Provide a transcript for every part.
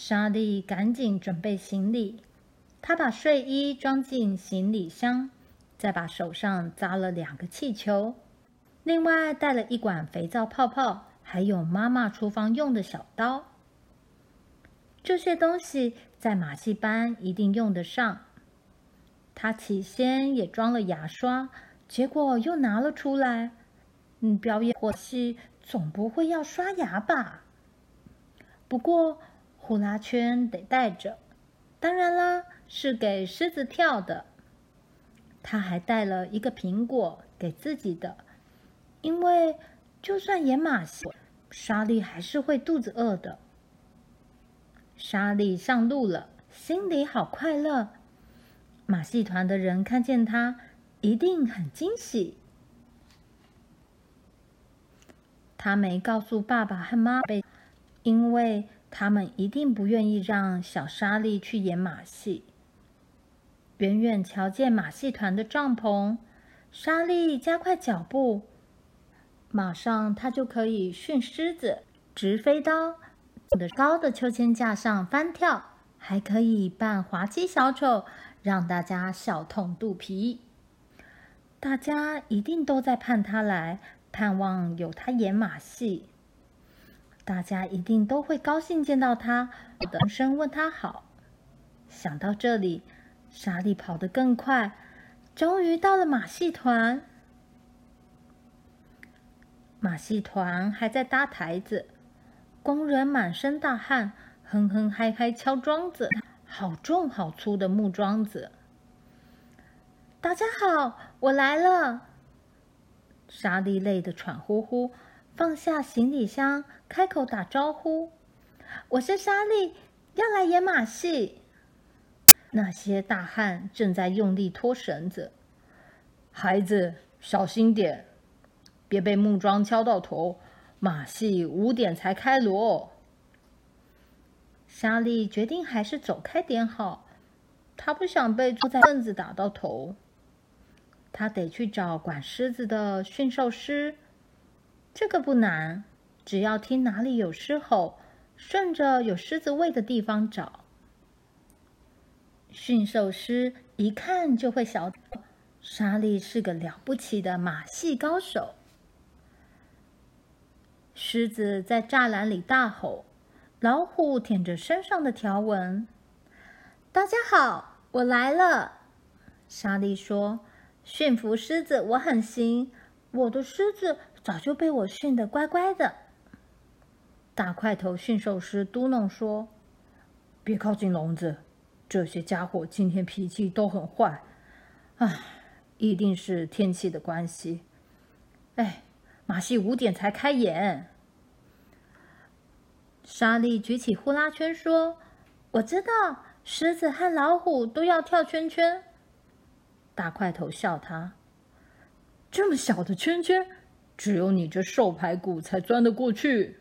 莎莉赶紧准备行李，她把睡衣装进行李箱，再把手上扎了两个气球，另外带了一管肥皂泡泡，还有妈妈厨房用的小刀。这些东西在马戏班一定用得上。她起先也装了牙刷，结果又拿了出来。嗯，表演火戏总不会要刷牙吧？不过。呼啦圈得带着，当然啦，是给狮子跳的。他还带了一个苹果给自己的，因为就算演马戏，莎莉还是会肚子饿的。莎莉上路了，心里好快乐。马戏团的人看见她，一定很惊喜。他没告诉爸爸和妈妈，因为。他们一定不愿意让小莎莉去演马戏。远远瞧见马戏团的帐篷，莎莉加快脚步，马上她就可以训狮子、掷飞刀，在高的秋千架上翻跳，还可以扮滑稽小丑，让大家笑痛肚皮。大家一定都在盼她来，盼望有她演马戏。大家一定都会高兴见到他，大声问他好。想到这里，莎莉跑得更快，终于到了马戏团。马戏团还在搭台子，工人满身大汗，哼哼嗨嗨敲桩子，好重好粗的木桩子。大家好，我来了。莎莉累得喘呼呼。放下行李箱，开口打招呼：“我是莎莉，要来演马戏。”那些大汉正在用力拖绳子。孩子，小心点，别被木桩敲到头。马戏五点才开锣。莎莉决定还是走开点好，她不想被坐在凳子打到头。她得去找管狮子的驯兽师。这个不难，只要听哪里有狮吼，顺着有狮子喂的地方找。驯兽师一看就会晓得，莎莉是个了不起的马戏高手。狮子在栅栏里大吼，老虎舔着身上的条纹。大家好，我来了。莎莉说：“驯服狮子我很行，我的狮子。”早就被我训得乖乖的。大块头驯兽师嘟囔说：“别靠近笼子，这些家伙今天脾气都很坏。唉，一定是天气的关系。哎，马戏五点才开演。”莎莉举起呼啦圈说：“我知道，狮子和老虎都要跳圈圈。”大块头笑他：“这么小的圈圈。”只有你这瘦排骨才钻得过去。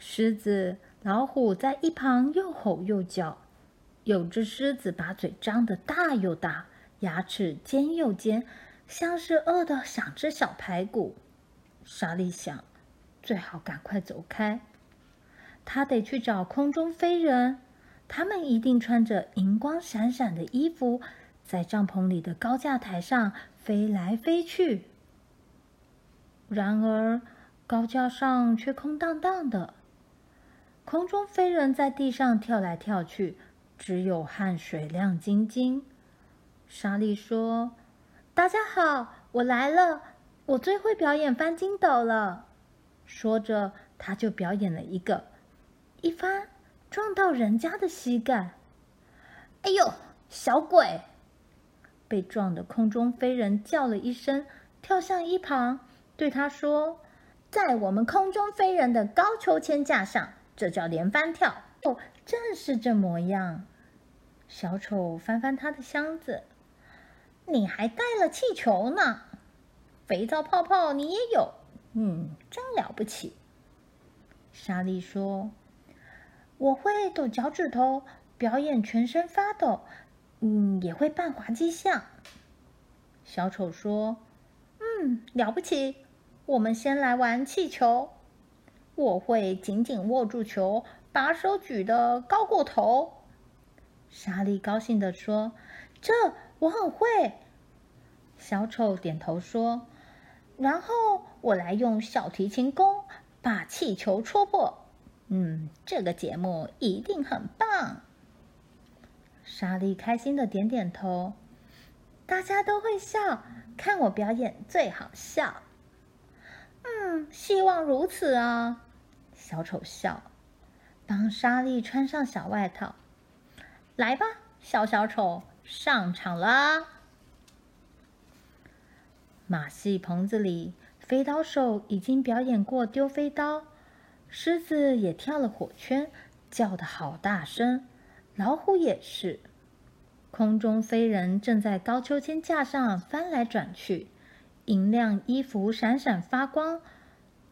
狮子、老虎在一旁又吼又叫，有只狮子把嘴张得大又大，牙齿尖又尖，像是饿得想吃小排骨。莎莉想，最好赶快走开。她得去找空中飞人，他们一定穿着银光闪闪的衣服，在帐篷里的高架台上飞来飞去。然而，高架上却空荡荡的。空中飞人在地上跳来跳去，只有汗水亮晶晶。莎莉说：“大家好，我来了，我最会表演翻筋斗了。”说着，他就表演了一个一翻，撞到人家的膝盖。哎呦，小鬼！被撞的空中飞人叫了一声，跳向一旁。对他说：“在我们空中飞人的高秋千架上，这叫连翻跳。哦，正是这模样。”小丑翻翻他的箱子，你还带了气球呢，肥皂泡泡你也有，嗯，真了不起。莎莉说：“我会抖脚趾头，表演全身发抖，嗯，也会扮滑稽相。”小丑说：“嗯，了不起。”我们先来玩气球，我会紧紧握住球，把手举得高过头。莎莉高兴地说：“这我很会。”小丑点头说：“然后我来用小提琴弓把气球戳破。嗯，这个节目一定很棒。”莎莉开心的点点头。大家都会笑，看我表演最好笑。嗯，希望如此啊。小丑笑，帮莎莉穿上小外套。来吧，小小丑，上场啦！马戏棚子里，飞刀手已经表演过丢飞刀，狮子也跳了火圈，叫得好大声，老虎也是。空中飞人正在高秋千架上翻来转去，银亮衣服闪闪发光。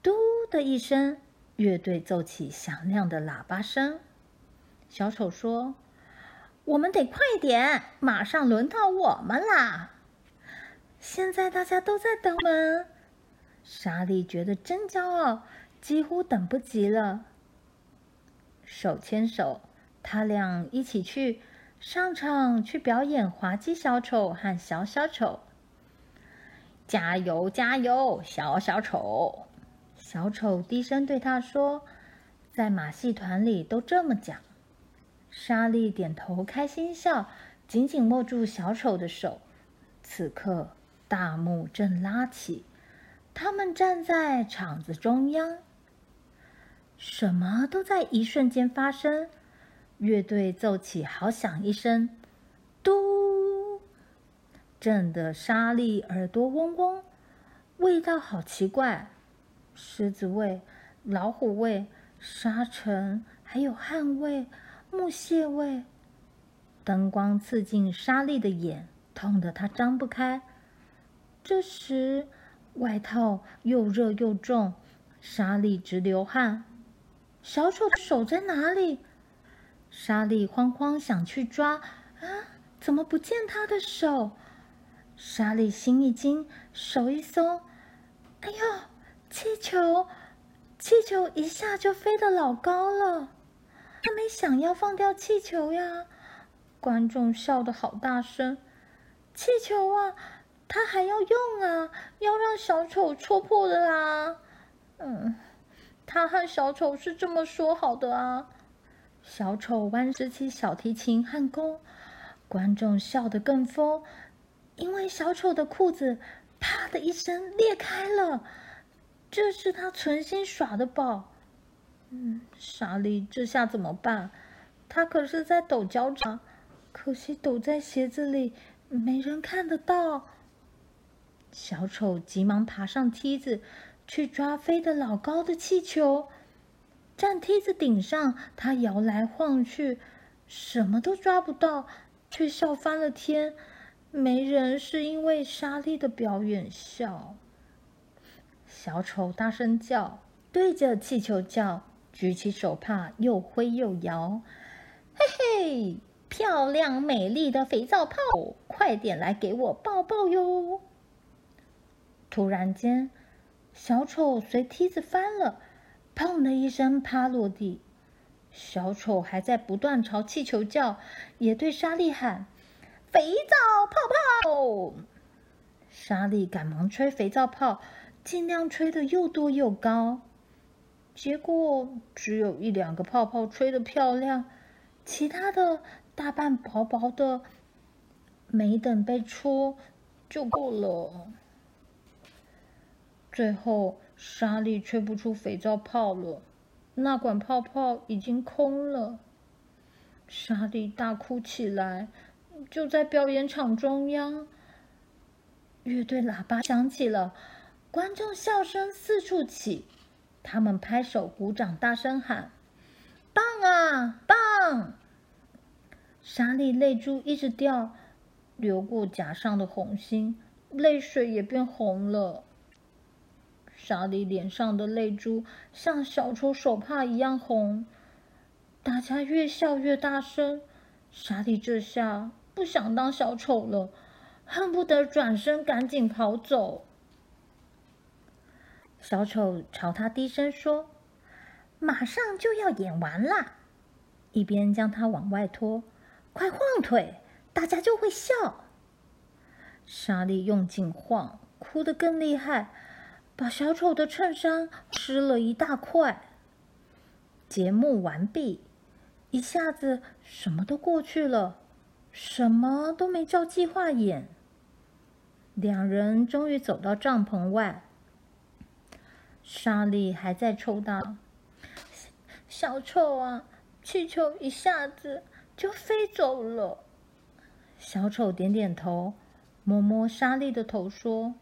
嘟的一声，乐队奏起响亮的喇叭声。小丑说：“我们得快点，马上轮到我们啦！”现在大家都在等我们。莎莉觉得真骄傲，几乎等不及了。手牵手，他俩一起去。上场去表演滑稽小丑和小小丑，加油加油，小小丑！小丑低声对他说：“在马戏团里都这么讲。”莎莉点头，开心笑，紧紧握住小丑的手。此刻大幕正拉起，他们站在场子中央，什么都在一瞬间发生。乐队奏起，好响一声，嘟，震得莎莉耳朵嗡嗡。味道好奇怪，狮子味、老虎味、沙尘，还有汗味、木屑味。灯光刺进莎莉的眼，痛得她张不开。这时，外套又热又重，莎莉直流汗。小丑的手在哪里？莎莉慌慌想去抓，啊，怎么不见他的手？莎莉心一惊，手一松，哎呦，气球，气球一下就飞得老高了。他没想要放掉气球呀，观众笑得好大声。气球啊，他还要用啊，要让小丑戳破的啦。嗯，他和小丑是这么说好的啊。小丑弯着起小提琴和弓，观众笑得更疯，因为小丑的裤子啪的一声裂开了。这是他存心耍的宝。嗯，莎莉这下怎么办？他可是在抖脚掌，可惜抖在鞋子里，没人看得到。小丑急忙爬上梯子，去抓飞得老高的气球。站梯子顶上，他摇来晃去，什么都抓不到，却笑翻了天。没人是因为莎莉的表演笑。小丑大声叫，对着气球叫，举起手帕又挥又摇。嘿嘿，漂亮美丽的肥皂泡，快点来给我抱抱哟！突然间，小丑随梯子翻了。砰的一声，趴落地。小丑还在不断朝气球叫，也对莎莉喊：“肥皂泡泡！”莎莉赶忙吹肥皂泡，尽量吹得又多又高。结果只有一两个泡泡吹得漂亮，其他的大半薄薄的，没等被戳就过了。最后。莎莉吹不出肥皂泡了，那管泡泡已经空了。莎莉大哭起来，就在表演场中央。乐队喇叭响起了，观众笑声四处起，他们拍手鼓掌，大声喊：“棒啊，棒！”莎莉泪珠一直掉，流过颊上的红心，泪水也变红了。莎莉脸上的泪珠像小丑手帕一样红，大家越笑越大声。莎莉这下不想当小丑了，恨不得转身赶紧跑走。小丑朝他低声说：“马上就要演完了。”一边将他往外拖，“快晃腿，大家就会笑。”莎莉用劲晃，哭得更厉害，把小丑的衬衫湿了一大块。节目完毕，一下子什么都过去了，什么都没照计划演。两人终于走到帐篷外，莎莉还在抽打。小丑啊，气球一下子就飞走了。小丑点点头，摸摸莎莉的头，说：“，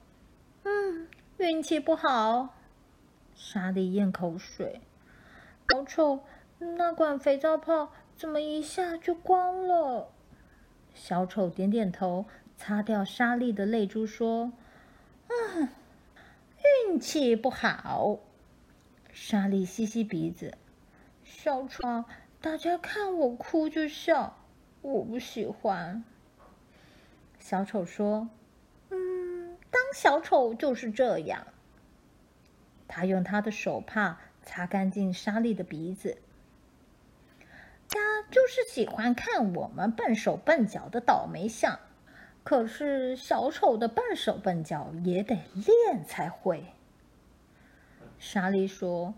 运气不好。”莎莉咽口水。小丑，那管肥皂泡怎么一下就光了？小丑点点头，擦掉莎莉的泪珠，说：“嗯，运气不好。”莎莉吸吸鼻子，小丑，大家看我哭就笑，我不喜欢。小丑说：“，小丑就是这样。”他用他的手帕。擦干净莎莉的鼻子，他就是喜欢看我们笨手笨脚的倒霉相。可是小丑的笨手笨脚也得练才会。莎莉说：“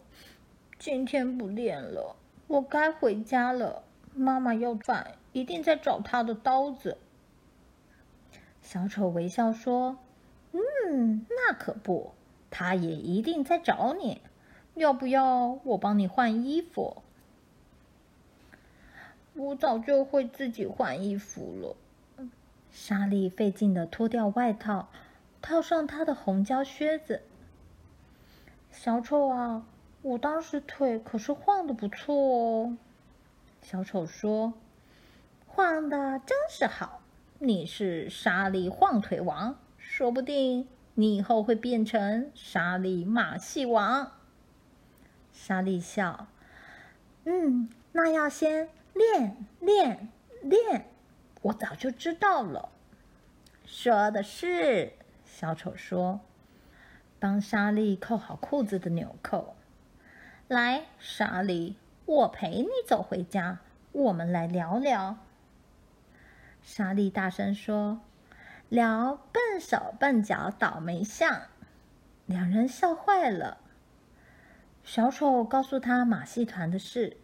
今天不练了，我该回家了。妈妈要饭，一定在找她的刀子。”小丑微笑说：“嗯，那可不，他也一定在找你。”要不要我帮你换衣服？我早就会自己换衣服了。莎莉费劲地脱掉外套，套上她的红胶靴子。小丑啊，我当时腿可是晃的不错哦。小丑说：“晃的真是好，你是莎莉晃腿王，说不定你以后会变成莎莉马戏王。”莎莉笑，嗯，那要先练练练，我早就知道了。说的是，小丑说，帮莎莉扣好裤子的纽扣。来，莎莉，我陪你走回家，我们来聊聊。莎莉大声说：“聊笨手笨脚倒霉相。”两人笑坏了。小丑告诉他马戏团的事，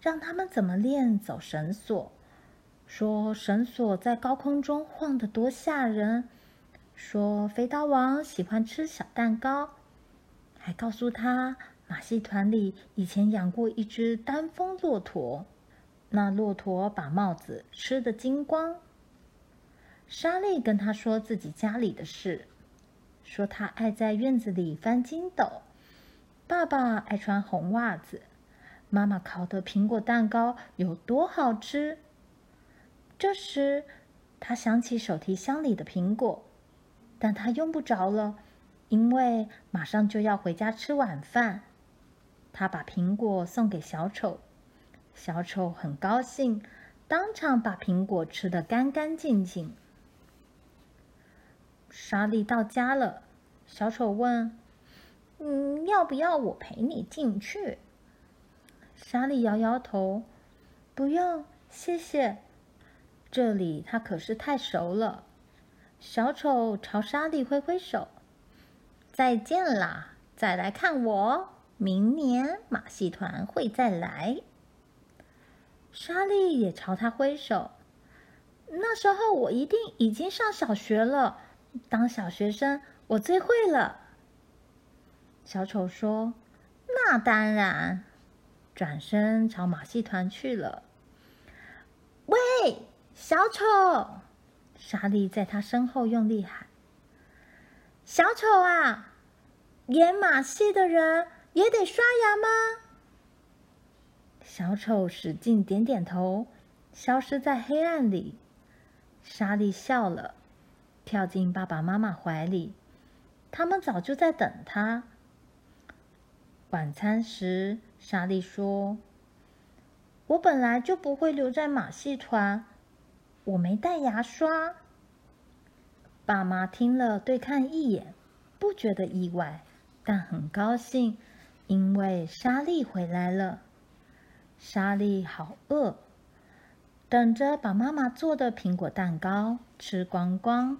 让他们怎么练走绳索，说绳索在高空中晃得多吓人，说肥刀王喜欢吃小蛋糕，还告诉他马戏团里以前养过一只单峰骆驼，那骆驼把帽子吃得精光。莎莉跟他说自己家里的事，说他爱在院子里翻筋斗。爸爸爱穿红袜子，妈妈烤的苹果蛋糕有多好吃。这时，他想起手提箱里的苹果，但他用不着了，因为马上就要回家吃晚饭。他把苹果送给小丑，小丑很高兴，当场把苹果吃得干干净净。莎莉到家了，小丑问。嗯，要不要我陪你进去？莎莉摇摇头，不用，谢谢。这里他可是太熟了。小丑朝莎莉挥挥手，再见啦！再来看我，明年马戏团会再来。莎莉也朝他挥手，那时候我一定已经上小学了。当小学生，我最会了。小丑说：“那当然。”转身朝马戏团去了。喂，小丑！莎莉在他身后用力喊：“小丑啊，演马戏的人也得刷牙吗？”小丑使劲点点头，消失在黑暗里。莎莉笑了，跳进爸爸妈妈怀里，他们早就在等他。晚餐时，莎莉说：“我本来就不会留在马戏团，我没带牙刷。”爸妈听了对看一眼，不觉得意外，但很高兴，因为莎莉回来了。莎莉好饿，等着把妈妈做的苹果蛋糕吃光光。